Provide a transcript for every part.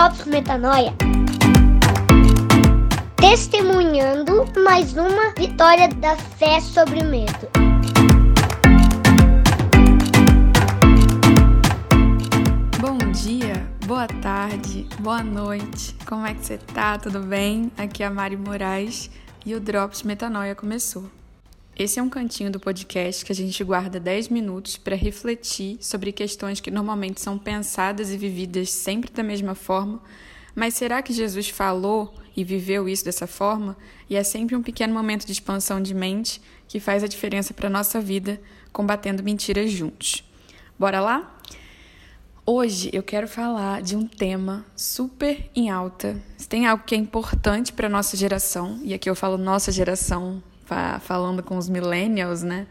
Drops Metanoia. Testemunhando mais uma vitória da fé sobre o medo. Bom dia, boa tarde, boa noite. Como é que você tá? Tudo bem? Aqui é a Mari Moraes e o Drops Metanoia começou. Esse é um cantinho do podcast que a gente guarda 10 minutos para refletir sobre questões que normalmente são pensadas e vividas sempre da mesma forma, mas será que Jesus falou e viveu isso dessa forma? E é sempre um pequeno momento de expansão de mente que faz a diferença para a nossa vida, combatendo mentiras juntos. Bora lá? Hoje eu quero falar de um tema super em alta. Se tem algo que é importante para nossa geração, e aqui eu falo nossa geração, falando com os millennials, né?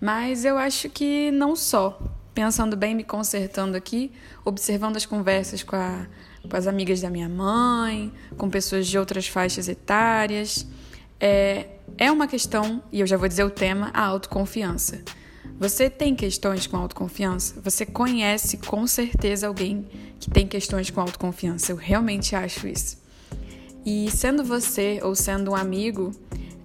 Mas eu acho que não só. Pensando bem, me consertando aqui, observando as conversas com, a, com as amigas da minha mãe, com pessoas de outras faixas etárias. É, é uma questão, e eu já vou dizer o tema, a autoconfiança. Você tem questões com autoconfiança? Você conhece com certeza alguém que tem questões com autoconfiança? Eu realmente acho isso. E sendo você ou sendo um amigo,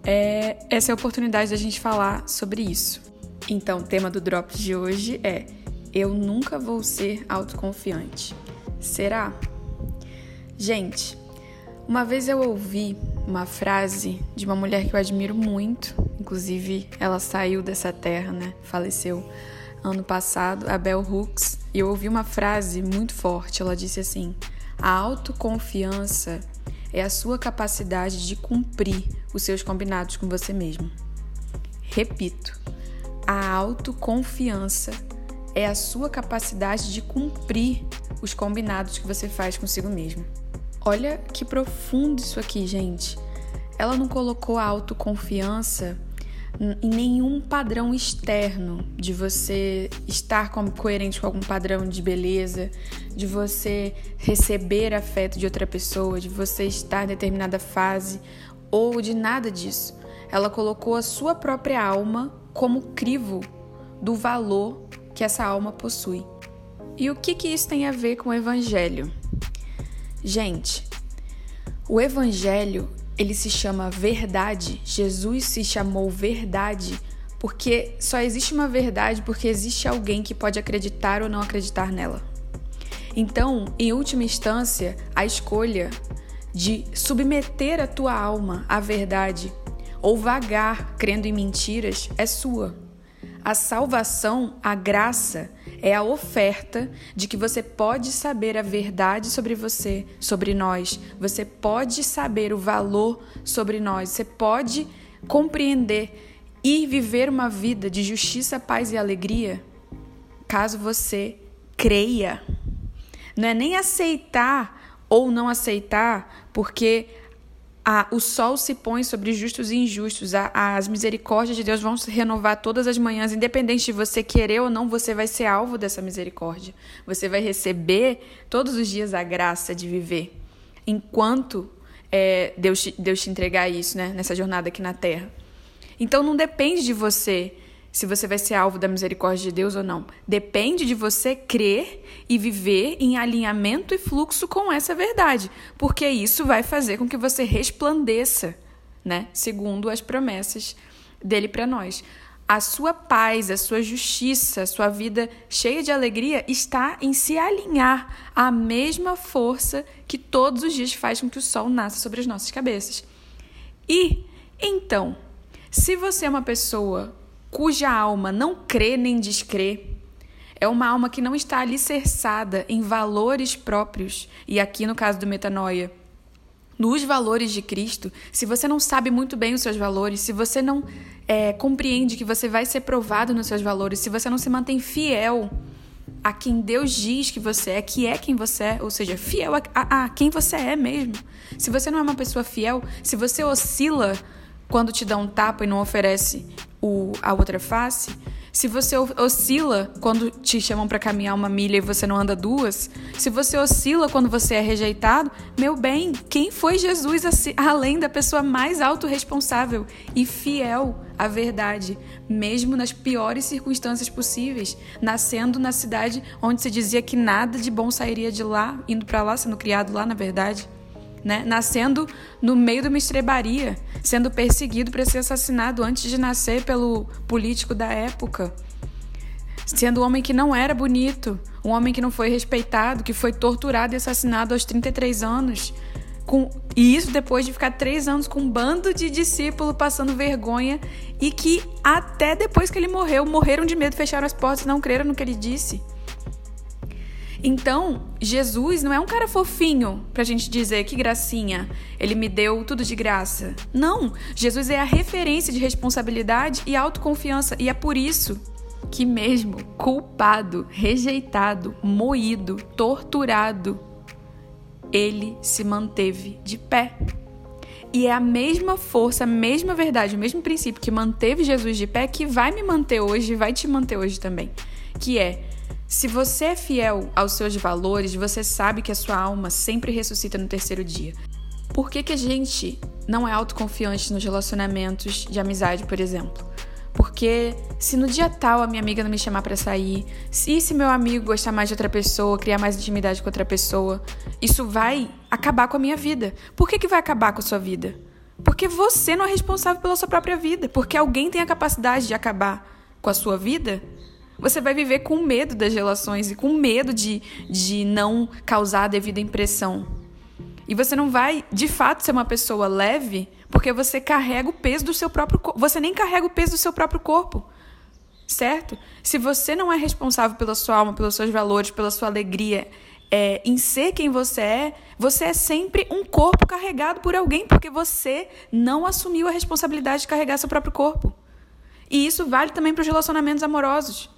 é, essa é a oportunidade da gente falar sobre isso. Então, o tema do Drops de hoje é: Eu nunca vou ser autoconfiante. Será? Gente, uma vez eu ouvi uma frase de uma mulher que eu admiro muito, inclusive ela saiu dessa terra, né? Faleceu ano passado, a Bell Hooks, e eu ouvi uma frase muito forte. Ela disse assim: A autoconfiança é a sua capacidade de cumprir os seus combinados com você mesmo. Repito, a autoconfiança é a sua capacidade de cumprir os combinados que você faz consigo mesmo. Olha que profundo isso aqui, gente. Ela não colocou a autoconfiança em nenhum padrão externo de você estar coerente com algum padrão de beleza, de você receber afeto de outra pessoa, de você estar em determinada fase ou de nada disso. Ela colocou a sua própria alma como crivo do valor que essa alma possui. E o que, que isso tem a ver com o evangelho? Gente, o evangelho ele se chama verdade. Jesus se chamou verdade porque só existe uma verdade porque existe alguém que pode acreditar ou não acreditar nela. Então, em última instância, a escolha de submeter a tua alma à verdade ou vagar crendo em mentiras é sua. A salvação, a graça, é a oferta de que você pode saber a verdade sobre você, sobre nós. Você pode saber o valor sobre nós. Você pode compreender e viver uma vida de justiça, paz e alegria, caso você creia. Não é nem aceitar ou não aceitar, porque o sol se põe sobre justos e injustos, as misericórdias de Deus vão se renovar todas as manhãs, independente de você querer ou não, você vai ser alvo dessa misericórdia. Você vai receber todos os dias a graça de viver, enquanto é, Deus, Deus te entregar isso, né, nessa jornada aqui na terra. Então não depende de você se você vai ser alvo da misericórdia de Deus ou não. Depende de você crer e viver em alinhamento e fluxo com essa verdade, porque isso vai fazer com que você resplandeça, né? Segundo as promessas dele para nós. A sua paz, a sua justiça, a sua vida cheia de alegria está em se alinhar à mesma força que todos os dias faz com que o sol nasça sobre as nossas cabeças. E então, se você é uma pessoa cuja alma não crê nem descrê, é uma alma que não está alicerçada em valores próprios, e aqui no caso do metanoia, nos valores de Cristo, se você não sabe muito bem os seus valores, se você não é, compreende que você vai ser provado nos seus valores, se você não se mantém fiel a quem Deus diz que você é, que é quem você é, ou seja, fiel a, a, a quem você é mesmo. Se você não é uma pessoa fiel, se você oscila quando te dá um tapa e não oferece o, a outra face, se você oscila quando te chamam para caminhar uma milha e você não anda duas, se você oscila quando você é rejeitado, meu bem, quem foi Jesus além da pessoa mais autorresponsável e fiel à verdade, mesmo nas piores circunstâncias possíveis, nascendo na cidade onde se dizia que nada de bom sairia de lá, indo para lá, sendo criado lá, na verdade? Né? Nascendo no meio de uma estrebaria, sendo perseguido para ser assassinado antes de nascer pelo político da época. Sendo um homem que não era bonito, um homem que não foi respeitado, que foi torturado e assassinado aos 33 anos. Com, e isso depois de ficar três anos com um bando de discípulos passando vergonha e que até depois que ele morreu, morreram de medo, fecharam as portas não creram no que ele disse. Então, Jesus não é um cara fofinho pra gente dizer que gracinha, ele me deu tudo de graça. Não, Jesus é a referência de responsabilidade e autoconfiança, e é por isso que, mesmo culpado, rejeitado, moído, torturado, ele se manteve de pé. E é a mesma força, a mesma verdade, o mesmo princípio que manteve Jesus de pé que vai me manter hoje, vai te manter hoje também. Que é se você é fiel aos seus valores, você sabe que a sua alma sempre ressuscita no terceiro dia. Por que, que a gente não é autoconfiante nos relacionamentos de amizade, por exemplo? Porque se no dia tal a minha amiga não me chamar para sair, se se meu amigo gostar mais de outra pessoa, criar mais intimidade com outra pessoa, isso vai acabar com a minha vida. Por que, que vai acabar com a sua vida? Porque você não é responsável pela sua própria vida. Porque alguém tem a capacidade de acabar com a sua vida você vai viver com medo das relações e com medo de, de não causar a devida impressão. E você não vai, de fato, ser uma pessoa leve porque você carrega o peso do seu próprio corpo. Você nem carrega o peso do seu próprio corpo. Certo? Se você não é responsável pela sua alma, pelos seus valores, pela sua alegria, é, em ser quem você é, você é sempre um corpo carregado por alguém, porque você não assumiu a responsabilidade de carregar seu próprio corpo. E isso vale também para os relacionamentos amorosos.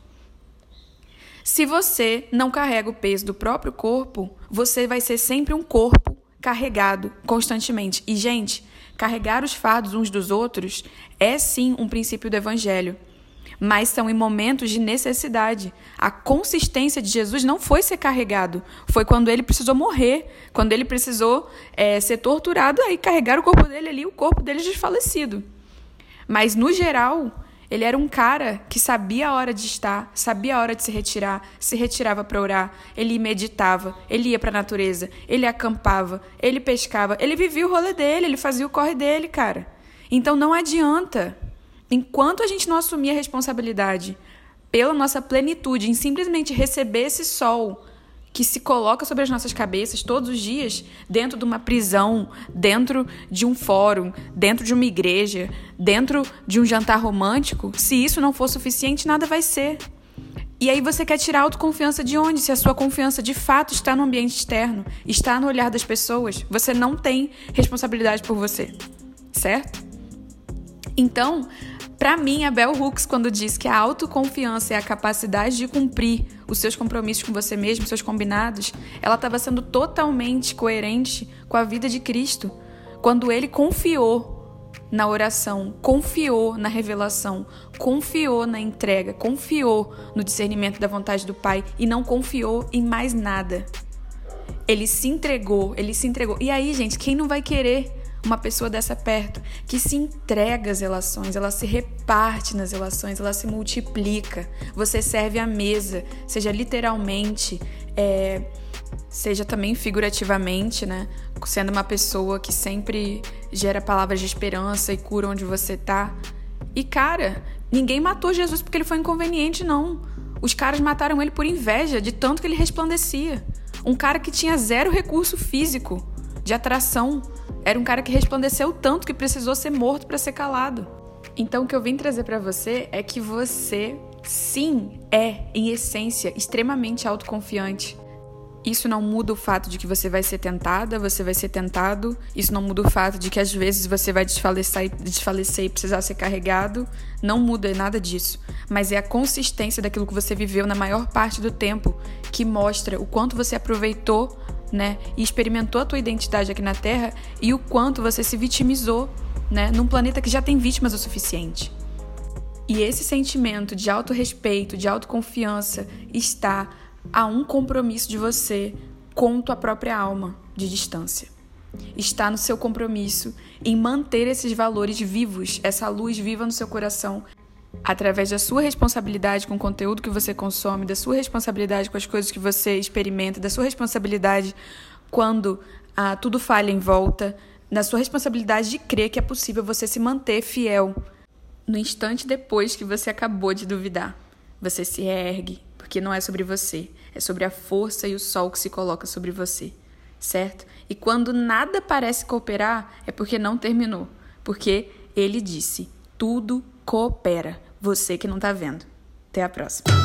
Se você não carrega o peso do próprio corpo, você vai ser sempre um corpo carregado constantemente. E, gente, carregar os fardos uns dos outros é sim um princípio do evangelho. Mas são em momentos de necessidade. A consistência de Jesus não foi ser carregado, foi quando ele precisou morrer, quando ele precisou é, ser torturado, aí carregar o corpo dele ali, o corpo dele desfalecido. Mas, no geral, ele era um cara que sabia a hora de estar, sabia a hora de se retirar, se retirava para orar, ele meditava, ele ia para a natureza, ele acampava, ele pescava, ele vivia o rolê dele, ele fazia o corre dele, cara. Então não adianta. Enquanto a gente não assumir a responsabilidade pela nossa plenitude em simplesmente receber esse sol que se coloca sobre as nossas cabeças todos os dias, dentro de uma prisão, dentro de um fórum, dentro de uma igreja, dentro de um jantar romântico, se isso não for suficiente, nada vai ser. E aí você quer tirar a autoconfiança de onde? Se a sua confiança de fato está no ambiente externo, está no olhar das pessoas, você não tem responsabilidade por você, certo? Então, para mim, a Bell Hooks, quando diz que a autoconfiança é a capacidade de cumprir os seus compromissos com você mesmo, seus combinados, ela estava sendo totalmente coerente com a vida de Cristo, quando ele confiou na oração, confiou na revelação, confiou na entrega, confiou no discernimento da vontade do Pai e não confiou em mais nada. Ele se entregou, ele se entregou. E aí, gente, quem não vai querer uma pessoa dessa perto que se entrega às relações, ela se reparte nas relações, ela se multiplica. Você serve à mesa, seja literalmente, é, seja também figurativamente, né? Sendo uma pessoa que sempre gera palavras de esperança e cura onde você tá. E cara, ninguém matou Jesus porque ele foi inconveniente, não. Os caras mataram ele por inveja de tanto que ele resplandecia. Um cara que tinha zero recurso físico de atração era um cara que resplandeceu tanto que precisou ser morto para ser calado. Então o que eu vim trazer para você é que você sim é, em essência, extremamente autoconfiante. Isso não muda o fato de que você vai ser tentada, você vai ser tentado. Isso não muda o fato de que às vezes você vai desfalecer, desfalecer e precisar ser carregado. Não muda nada disso. Mas é a consistência daquilo que você viveu na maior parte do tempo que mostra o quanto você aproveitou né? E experimentou a tua identidade aqui na Terra e o quanto você se vitimizou, né? Num planeta que já tem vítimas o suficiente. E esse sentimento de autorrespeito, de autoconfiança, está a um compromisso de você com tua própria alma de distância. Está no seu compromisso em manter esses valores vivos, essa luz viva no seu coração, através da sua responsabilidade com o conteúdo que você consome, da sua responsabilidade com as coisas que você experimenta, da sua responsabilidade quando ah, tudo falha em volta, da sua responsabilidade de crer que é possível você se manter fiel no instante depois que você acabou de duvidar. Você se ergue, porque não é sobre você, é sobre a força e o sol que se coloca sobre você, certo? E quando nada parece cooperar, é porque não terminou, porque ele disse: tudo coopera. Você que não está vendo. Até a próxima.